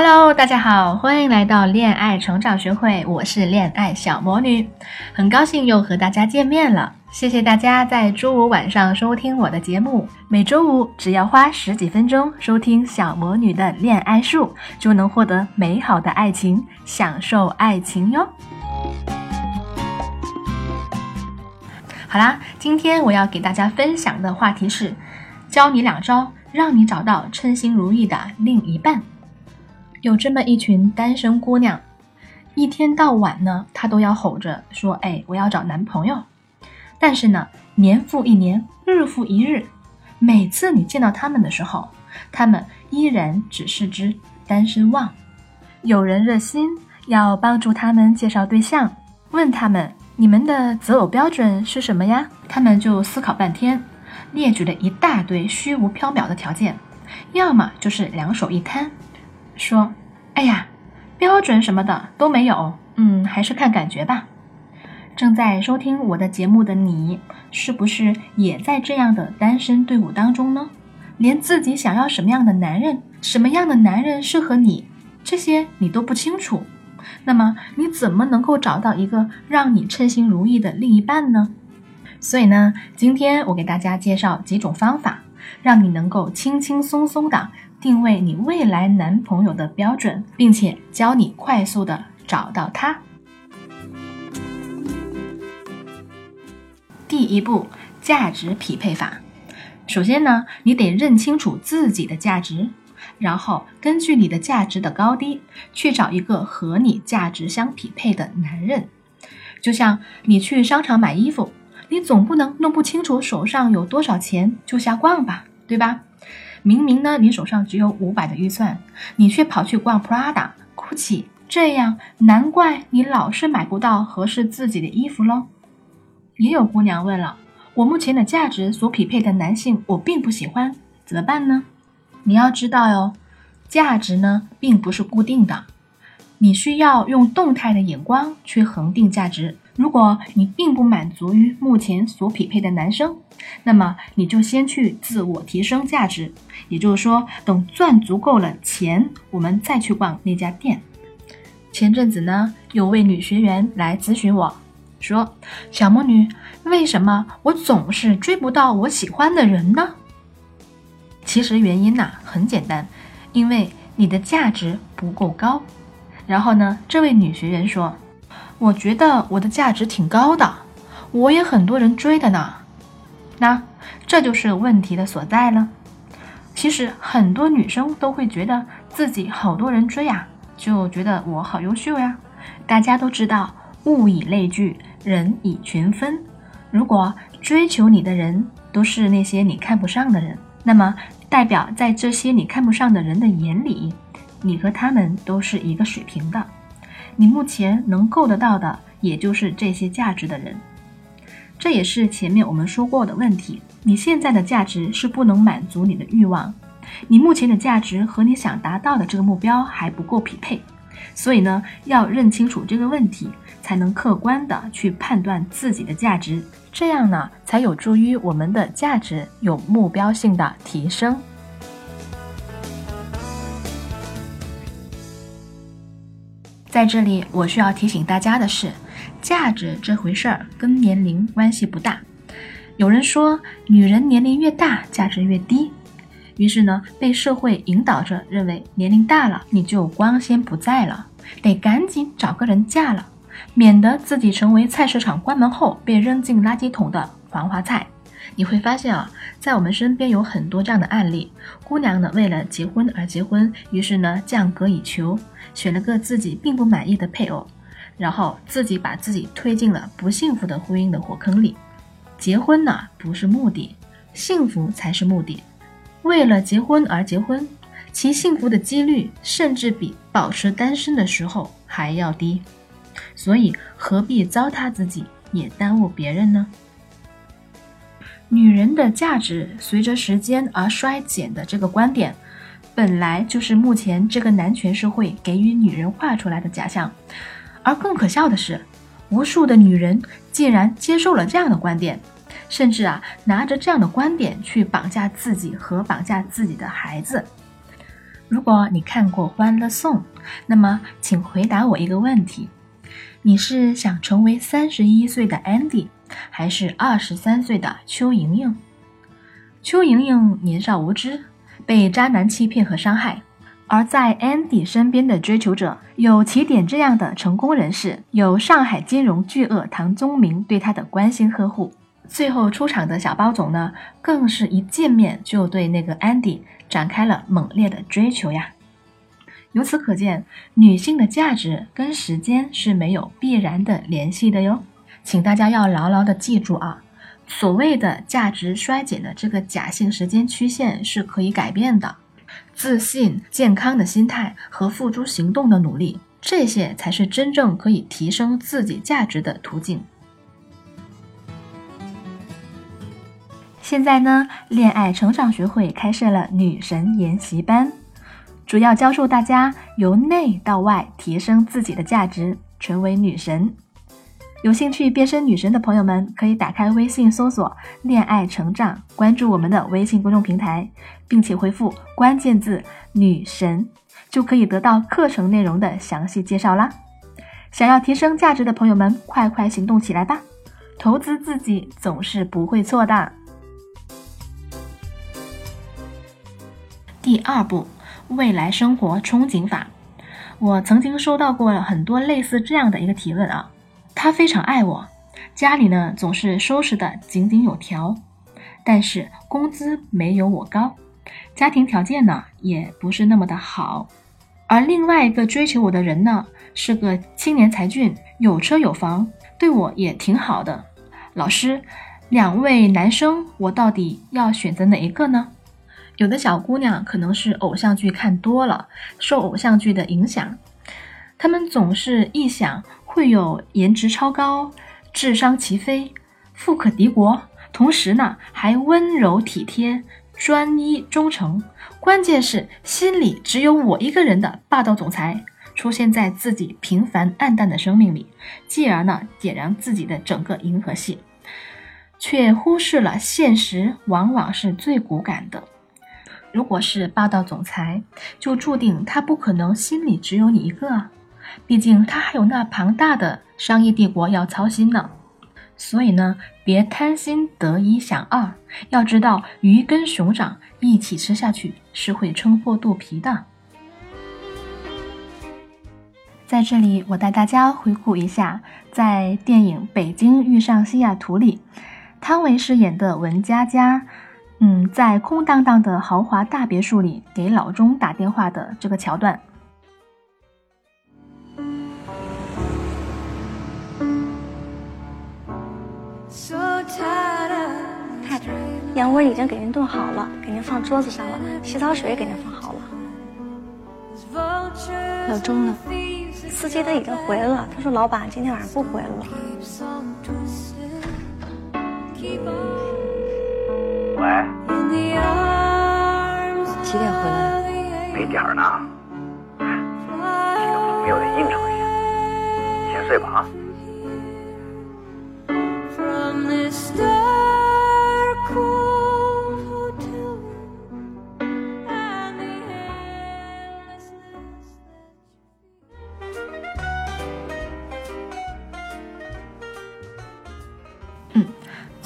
Hello，大家好，欢迎来到恋爱成长学会，我是恋爱小魔女，很高兴又和大家见面了。谢谢大家在周五晚上收听我的节目，每周五只要花十几分钟收听小魔女的恋爱术，就能获得美好的爱情，享受爱情哟。好啦，今天我要给大家分享的话题是，教你两招，让你找到称心如意的另一半。有这么一群单身姑娘，一天到晚呢，她都要吼着说：“哎，我要找男朋友。”但是呢，年复一年，日复一日，每次你见到他们的时候，他们依然只是只单身汪。有人热心要帮助他们介绍对象，问他们：“你们的择偶标准是什么呀？”他们就思考半天，列举了一大堆虚无缥缈的条件，要么就是两手一摊。说：“哎呀，标准什么的都没有，嗯，还是看感觉吧。”正在收听我的节目的你，是不是也在这样的单身队伍当中呢？连自己想要什么样的男人，什么样的男人适合你，这些你都不清楚，那么你怎么能够找到一个让你称心如意的另一半呢？所以呢，今天我给大家介绍几种方法，让你能够轻轻松松的。定位你未来男朋友的标准，并且教你快速的找到他。第一步，价值匹配法。首先呢，你得认清楚自己的价值，然后根据你的价值的高低，去找一个和你价值相匹配的男人。就像你去商场买衣服，你总不能弄不清楚手上有多少钱就瞎逛吧，对吧？明明呢，你手上只有五百的预算，你却跑去逛 Prada、Gucci，这样难怪你老是买不到合适自己的衣服喽。也有姑娘问了，我目前的价值所匹配的男性我并不喜欢，怎么办呢？你要知道哟，价值呢并不是固定的，你需要用动态的眼光去恒定价值。如果你并不满足于目前所匹配的男生，那么你就先去自我提升价值。也就是说，等赚足够了钱，我们再去逛那家店。前阵子呢，有位女学员来咨询我，说：“小魔女，为什么我总是追不到我喜欢的人呢？”其实原因呢很简单，因为你的价值不够高。然后呢，这位女学员说。我觉得我的价值挺高的，我也很多人追的呢。那这就是问题的所在了。其实很多女生都会觉得自己好多人追呀，就觉得我好优秀呀。大家都知道，物以类聚，人以群分。如果追求你的人都是那些你看不上的人，那么代表在这些你看不上的人的眼里，你和他们都是一个水平的。你目前能够得到的，也就是这些价值的人，这也是前面我们说过的问题。你现在的价值是不能满足你的欲望，你目前的价值和你想达到的这个目标还不够匹配，所以呢，要认清楚这个问题，才能客观的去判断自己的价值，这样呢，才有助于我们的价值有目标性的提升。在这里，我需要提醒大家的是，价值这回事儿跟年龄关系不大。有人说，女人年龄越大，价值越低，于是呢，被社会引导着认为年龄大了你就光鲜不在了，得赶紧找个人嫁了，免得自己成为菜市场关门后被扔进垃圾桶的黄花菜。你会发现啊，在我们身边有很多这样的案例，姑娘呢为了结婚而结婚，于是呢降格以求，选了个自己并不满意的配偶，然后自己把自己推进了不幸福的婚姻的火坑里。结婚呢不是目的，幸福才是目的。为了结婚而结婚，其幸福的几率甚至比保持单身的时候还要低。所以何必糟蹋自己，也耽误别人呢？女人的价值随着时间而衰减的这个观点，本来就是目前这个男权社会给予女人画出来的假象。而更可笑的是，无数的女人竟然接受了这样的观点，甚至啊拿着这样的观点去绑架自己和绑架自己的孩子。如果你看过《欢乐颂》，那么请回答我一个问题：你是想成为三十一岁的 Andy？还是二十三岁的邱莹莹。邱莹莹年少无知，被渣男欺骗和伤害；而在 Andy 身边的追求者有起点这样的成功人士，有上海金融巨鳄唐宗明对她的关心呵护。最后出场的小包总呢，更是一见面就对那个 Andy 展开了猛烈的追求呀。由此可见，女性的价值跟时间是没有必然的联系的哟。请大家要牢牢的记住啊，所谓的价值衰减的这个假性时间曲线是可以改变的。自信、健康的心态和付诸行动的努力，这些才是真正可以提升自己价值的途径。现在呢，恋爱成长学会开设了女神研习班，主要教授大家由内到外提升自己的价值，成为女神。有兴趣变身女神的朋友们，可以打开微信搜索“恋爱成长”，关注我们的微信公众平台，并且回复关键字“女神”，就可以得到课程内容的详细介绍啦。想要提升价值的朋友们，快快行动起来吧！投资自己总是不会错的。第二步，未来生活憧憬法。我曾经收到过很多类似这样的一个提问啊。他非常爱我，家里呢总是收拾的井井有条，但是工资没有我高，家庭条件呢也不是那么的好。而另外一个追求我的人呢是个青年才俊，有车有房，对我也挺好的。老师，两位男生我到底要选择哪一个呢？有的小姑娘可能是偶像剧看多了，受偶像剧的影响，他们总是臆想。会有颜值超高、智商齐飞、富可敌国，同时呢还温柔体贴、专一忠诚，关键是心里只有我一个人的霸道总裁出现在自己平凡暗淡的生命里，继而呢点燃自己的整个银河系，却忽视了现实往往是最骨感的。如果是霸道总裁，就注定他不可能心里只有你一个。毕竟他还有那庞大的商业帝国要操心呢，所以呢，别贪心得一想二，要知道鱼跟熊掌一起吃下去是会撑破肚皮的。在这里，我带大家回顾一下，在电影《北京遇上西雅图》里，汤唯饰演的文佳佳，嗯，在空荡荡的豪华大别墅里给老钟打电话的这个桥段。太，燕窝已经给您炖好了，给您放桌子上了。洗澡水也给您放好了。老钟呢？司机他已经回来了，他说老板今天晚上不回来了。喂？几点回来？没点儿呢，几个朋友得应酬一下，先睡吧啊。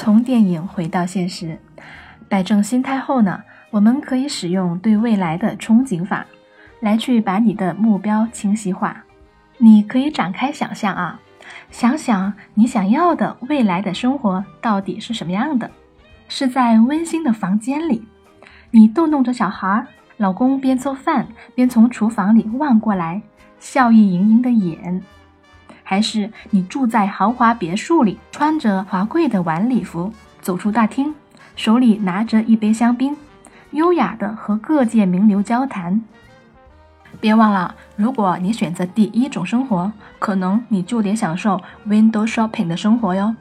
从电影回到现实，摆正心态后呢，我们可以使用对未来的憧憬法，来去把你的目标清晰化。你可以展开想象啊，想想你想要的未来的生活到底是什么样的？是在温馨的房间里，你逗弄着小孩，老公边做饭边从厨房里望过来，笑意盈盈的眼。还是你住在豪华别墅里，穿着华贵的晚礼服，走出大厅，手里拿着一杯香槟，优雅的和各界名流交谈。别忘了，如果你选择第一种生活，可能你就得享受 window shopping 的生活哟。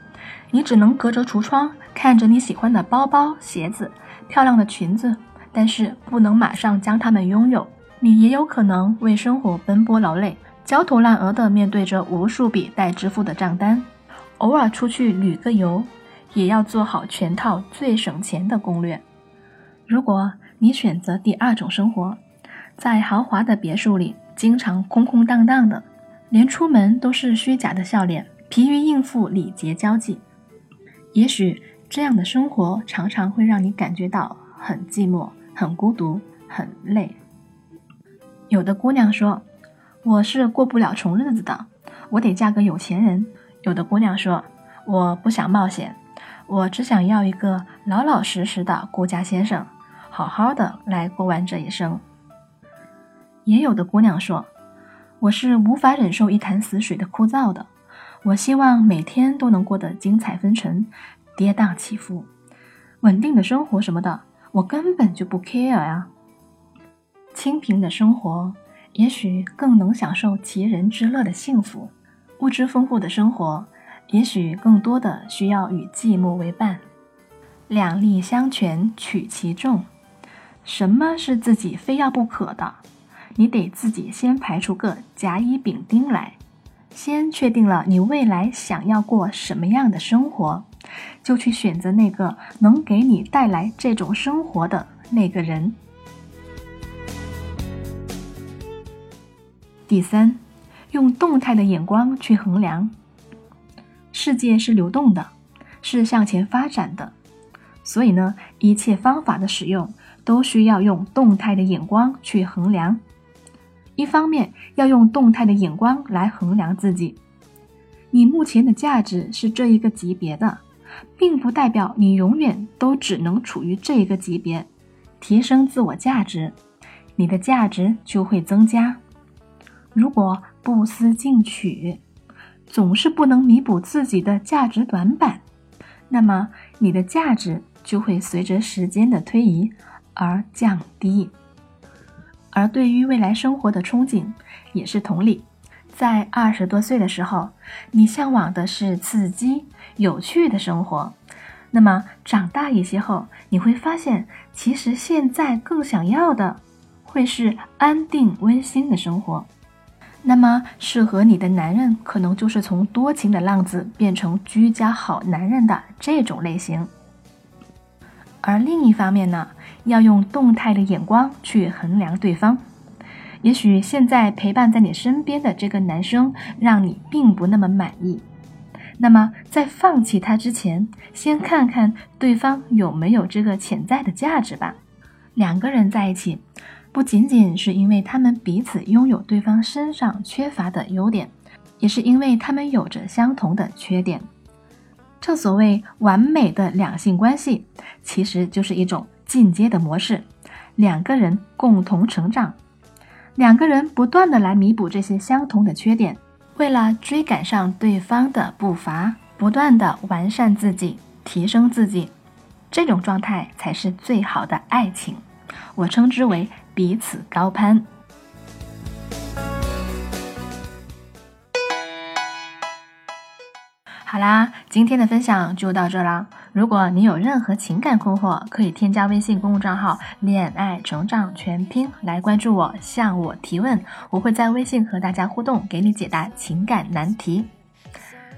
你只能隔着橱窗看着你喜欢的包包、鞋子、漂亮的裙子，但是不能马上将它们拥有。你也有可能为生活奔波劳累，焦头烂额地面对着无数笔待支付的账单。偶尔出去旅个游，也要做好全套最省钱的攻略。如果你选择第二种生活，在豪华的别墅里，经常空空荡荡的，连出门都是虚假的笑脸，疲于应付礼节交际。也许这样的生活常常会让你感觉到很寂寞、很孤独、很累。有的姑娘说：“我是过不了穷日子的，我得嫁个有钱人。”有的姑娘说：“我不想冒险，我只想要一个老老实实的顾家先生，好好的来过完这一生。”也有的姑娘说：“我是无法忍受一潭死水的枯燥的，我希望每天都能过得精彩纷呈，跌宕起伏，稳定的生活什么的，我根本就不 care 呀。清贫的生活也许更能享受其人之乐的幸福，物质丰富的生活也许更多的需要与寂寞为伴。两利相权取其重，什么是自己非要不可的？”你得自己先排除个甲乙丙丁来，先确定了你未来想要过什么样的生活，就去选择那个能给你带来这种生活的那个人。第三，用动态的眼光去衡量。世界是流动的，是向前发展的，所以呢，一切方法的使用都需要用动态的眼光去衡量。一方面要用动态的眼光来衡量自己，你目前的价值是这一个级别的，并不代表你永远都只能处于这一个级别。提升自我价值，你的价值就会增加。如果不思进取，总是不能弥补自己的价值短板，那么你的价值就会随着时间的推移而降低。而对于未来生活的憧憬，也是同理。在二十多岁的时候，你向往的是刺激、有趣的生活，那么长大一些后，你会发现，其实现在更想要的，会是安定温馨的生活。那么适合你的男人，可能就是从多情的浪子变成居家好男人的这种类型。而另一方面呢？要用动态的眼光去衡量对方。也许现在陪伴在你身边的这个男生让你并不那么满意，那么在放弃他之前，先看看对方有没有这个潜在的价值吧。两个人在一起，不仅仅是因为他们彼此拥有对方身上缺乏的优点，也是因为他们有着相同的缺点。正所谓完美的两性关系，其实就是一种。进阶的模式，两个人共同成长，两个人不断的来弥补这些相同的缺点，为了追赶上对方的步伐，不断的完善自己，提升自己，这种状态才是最好的爱情，我称之为彼此高攀。好啦，今天的分享就到这啦。如果你有任何情感困惑，可以添加微信公众账号“恋爱成长全拼”来关注我，向我提问，我会在微信和大家互动，给你解答情感难题。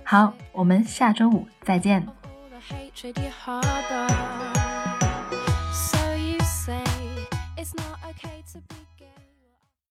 好，我们下周五再见。